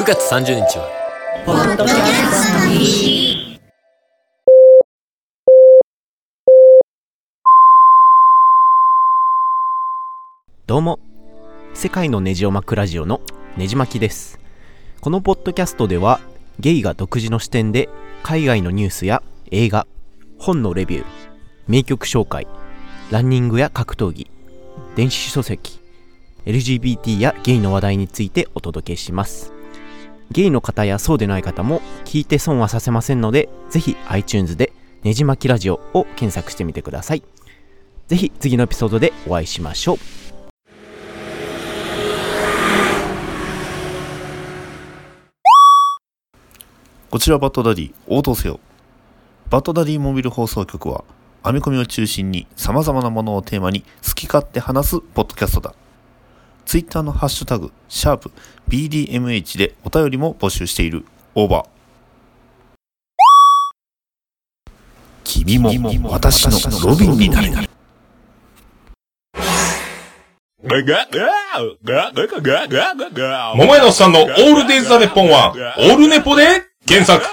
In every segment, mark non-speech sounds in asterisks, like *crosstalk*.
9月30日は。ポッドキャストの日どうも。世界のネジを巻くラジオのネジ巻きです。このポッドキャストではゲイが独自の視点で海外のニュースや映画本のレビュー名曲紹介ランニングや格闘技電子書籍 LGBT やゲイの話題についてお届けします。ゲイの方やそうでない方も聞いて損はさせませんのでぜひ iTunes でねじ巻きラジオを検索してみてください。ぜひ次のエピソードでお会いしましょう。こちらバッドダディ応答せよ。バッドダディモビル放送局は編み込みを中心に様々なものをテーマに好き勝手話すポッドキャストだ。ツイッターのハッシュタグシャープ BDMH でお便りも募集している。オーバー。君も私のロビンになれ。桃屋のおっさんのオールデイズ・ザ・ネッポンは、オールネポで検索。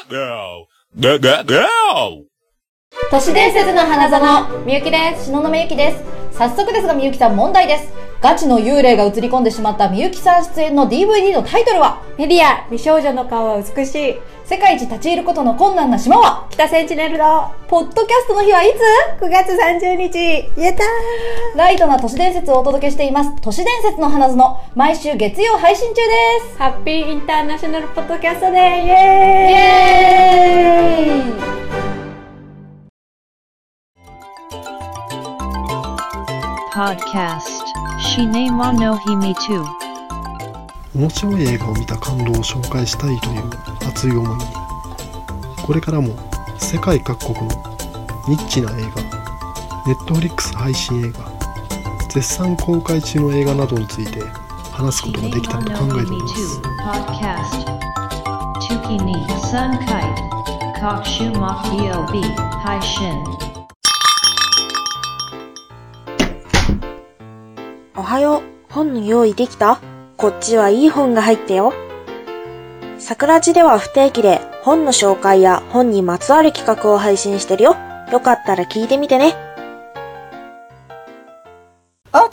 都市伝説の花園みゆきです。篠宮ゆきです。早速ですがみゆきさん問題です。ガチの幽霊が映り込んでしまったみゆきさん出演の DVD のタイトルは？メディア。美少女の顔は美しい。世界一立ち入ることの困難な島は？北センチネルのポッドキャストの日はいつ？9月30日。やったー。ライトな都市伝説をお届けしています。都市伝説の花園。毎週月曜配信中です。ハッピーインターナショナルポッドキャストでイイエーイエーイ Podcast. シネマのヒミト面白い映画を見た感動を紹介したいという熱い思いにこれからも世界各国のニッチな映画ネットフリックス配信映画絶賛公開中の映画などについて話すことができたらと考えております。Podcast. 月に3回各種木曜日配信はよう。本の用意できた？こっちはいい本が入ったよ。桜地では不定期で本の紹介や本にまつわる企画を配信してるよ。よかったら聞いてみてね。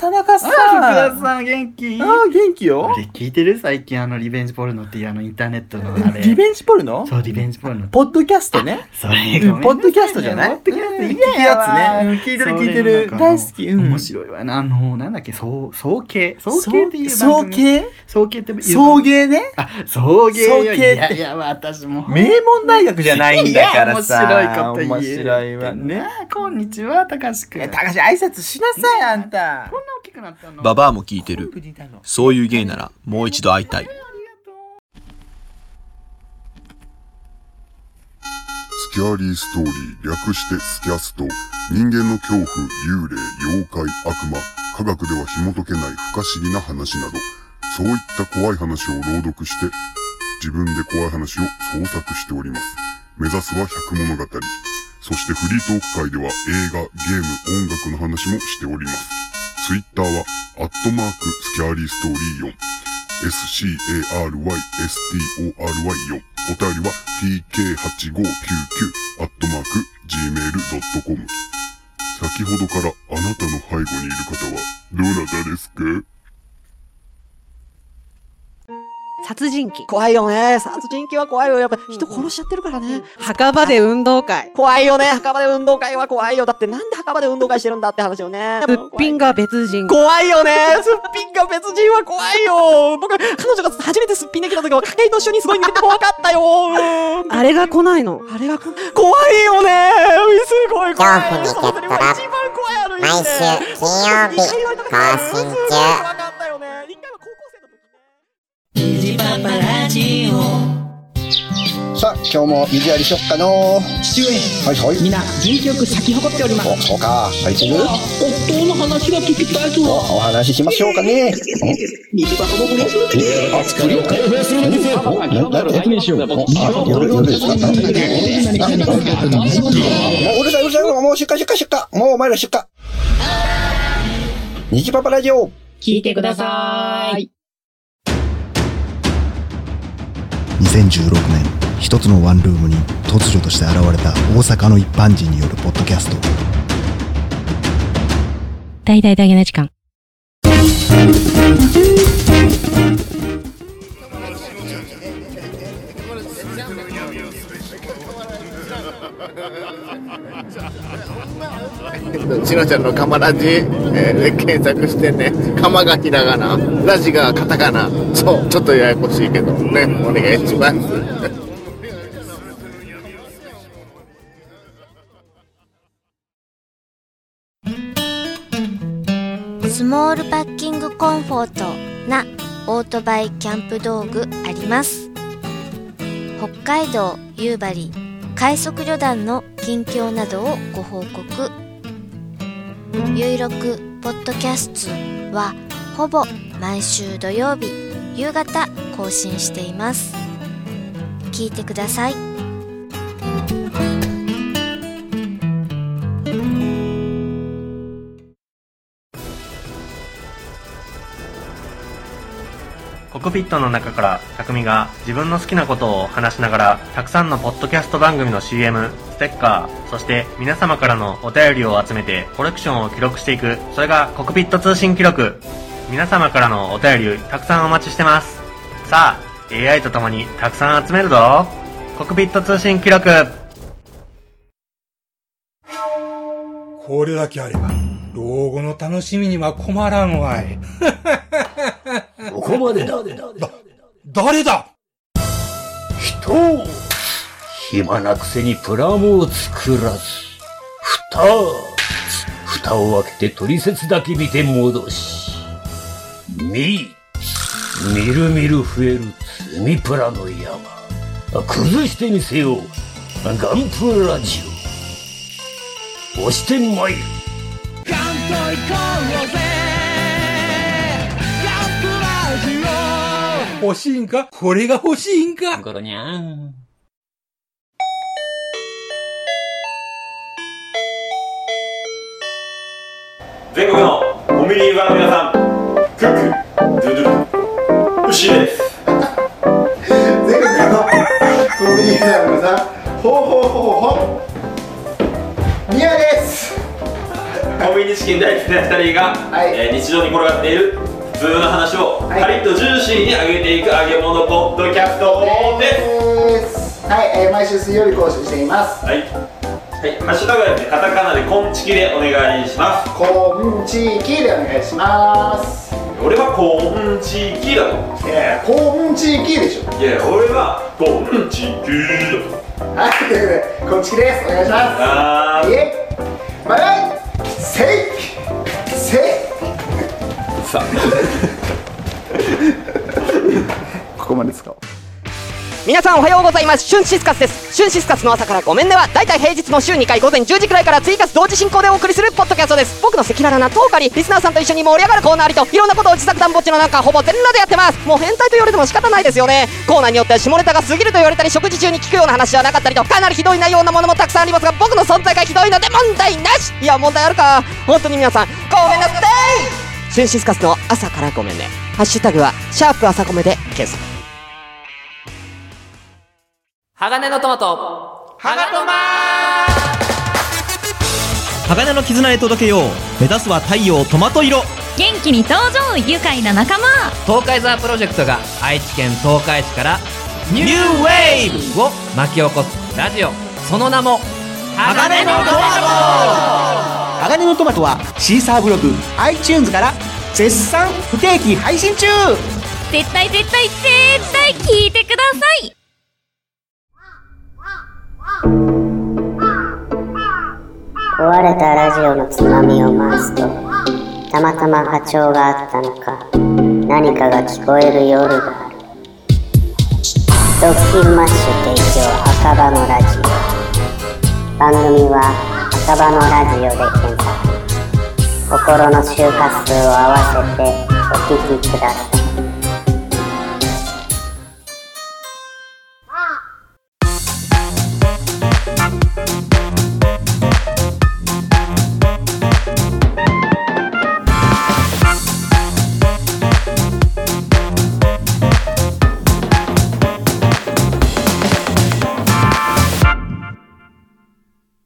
あ、田中さん。あ、福田さん元気？あ、元気よ。聞いてる最近あのリベンジポルノっていうあのインターネットのあれ。リベンジポルノ？そう、リベンジポルノ。ポッドキャストね。それうんポッドキャストじゃない？ポッドキャストうん聞くやつね。うん聞いてる聞いてる大好きうん面白いわな。あの、なんだっけ、総計。総計っていう総番組。計総計っていう送迎ね。あ、送迎よ。送迎っていやいや、私も。名門大学じゃないんだからさ。面白いこと言え面白いわね。ね。こんにちは、たかしくん。え、高橋挨拶しなさい、あんた。こんなババアも聞いてる。そういう芸ならもう一度会いたい。スキャーリーストーリー、略してスキャスト。人間の恐怖、幽霊、妖怪、悪魔、科学では紐解けない不可思議な話など、そういった怖い話を朗読して、自分で怖い話を創作しております。目指すは百物語。そしてフリートーク界では映画、ゲーム、音楽の話もしております。ツイッターは、アットマーク、スキャーリーストーリー4。s-c-a-r-y-s-t-o-r-y4。お便りは tk8599 アットマーク gmail.com。先ほどからあなたの背後にいる方はどなたですか？殺人鬼。怖いよね。殺人鬼は怖いよ。やっぱ人殺しちゃってるからね。墓場で運動会。怖いよね。墓場で運動会は怖いよ。だってなんで墓場で運動会してるんだって話よね。すっぴんが別人。怖いよね。すっぴんが別人は怖いよ。僕、彼女が初めてすっぴんできた時は、家計と一緒にすごい見てて怖かったよ。あれが来ないの。あれが怖いよね。すごい怖い。恐怖にゲットラ毎週金曜日更新中。虹パパラジオさあ、今日も水やりしよっかの父上はいはい。皆元気よく咲き誇っておりますお、そうか。はい、すぐ夫の話が聞きたいぞお話ししましょうかね。水パパも不倫するんですあ、不倫解放するんですよ。お、な、な、解明しよう。あ、夜、夜ですか？あもううるさいうるさい。もう出荷出荷出荷。もうお前ら出荷。虹パパラジオ。聞いてください2016年一つのワンルームに突如として現れた大阪の一般人によるポッドキャスト大々大げな時間。*laughs* しのちゃんのカマラジ、えーで検索してね、カマがひらがな、ラジがカタカナ、そう、ちょっとややこしいけどね、お願いします。スモールパッキングコンフォートなオートバイキャンプ道具あります北海道夕張快速旅団の近況などをご報告。ゆいろくポッドキャストはほぼ毎週土曜日夕方更新しています。聞いてください。コクピットの中から匠が自分の好きなことを話しながらたくさんのポッドキャスト番組の CM、ステッカー、そして皆様からのお便りを集めてコレクションを記録していく、それがコクピット通信記録。皆様からのお便りたくさんお待ちしてます。さあ、AI と共にたくさん集めるぞ。コクピット通信記録。これだけあれば、老後の楽しみには困らんわい。ここまでだ。誰だ？人を暇なくせにプラモを作らず、蓋蓋を開けて取説だけ見て戻し、み、みるみる増える積みプラの山。崩してみせよう。ガンプラジオ。押してまいる。欲しいんか？これが欲しいんか？ゴロニャン。全国のコンビニユーの皆さん、クック、ドゥドゥ、牛です。全国のコンビニユーの皆さん、ほうほうほうほう、ミヤです。コンビニチキン大好きな2人が、えー日常に転がっている普通の話をカリッとジューシーに揚げていく揚げ物ポッドキャストです。はい、えー毎週水曜日更新しています。はい。はい、ハッシュタグはですね、カタカナでコンチキでお願いします。コンチキでお願いします。俺はコンチキだと。いや、コンチキでしょ。いや、俺はコンチキだと。はい、ということで、コンチキです。お願いします。あーいえ、バイバイせいさ *laughs* ここまで使おう。皆さんおはようございます。シュンシスカスです。シュンシスカスの朝からごめんねはだいたい平日の週2回午前10時くらいから追加同時進行でお送りするポッドキャストです。僕の赤裸々なトークありリスナーさんと一緒に盛り上がるコーナーありといろんなことを自作団ぼっちのなんかほぼ全裸でやってます。もう変態と言われても仕方ないですよね。コーナーによっては下ネタが過ぎると言われたり食事中に聞くような話じゃなかったりとかなりひどい内容なものもたくさんありますが僕の存在がひどいので問題なし。いや問題あるか。本当に皆さんごめんなさいシュンシスカスの朝からごめんね。ハッシュタグはシャープ朝コメで検索。鋼のトマト。ハガトマ鋼の絆へ届けよう。目指すは太陽トマト色。元気に登場愉快な仲間。東海ザープロジェクトが愛知県東海市からニューウェーブを巻き起こすラジオ。その名も鋼のトマ鋼のトマトはシーサーブログ iTunes から絶賛不定期配信中。絶対絶対絶対聞いてください。壊れたラジオのつまみを回すとたまたま波長があったのか何かが聞こえる夜がある。ドッキンマッシュ提供赤羽のラジオ。番組はタバのラジオで検索。心の周波数を合わせてお聞きください。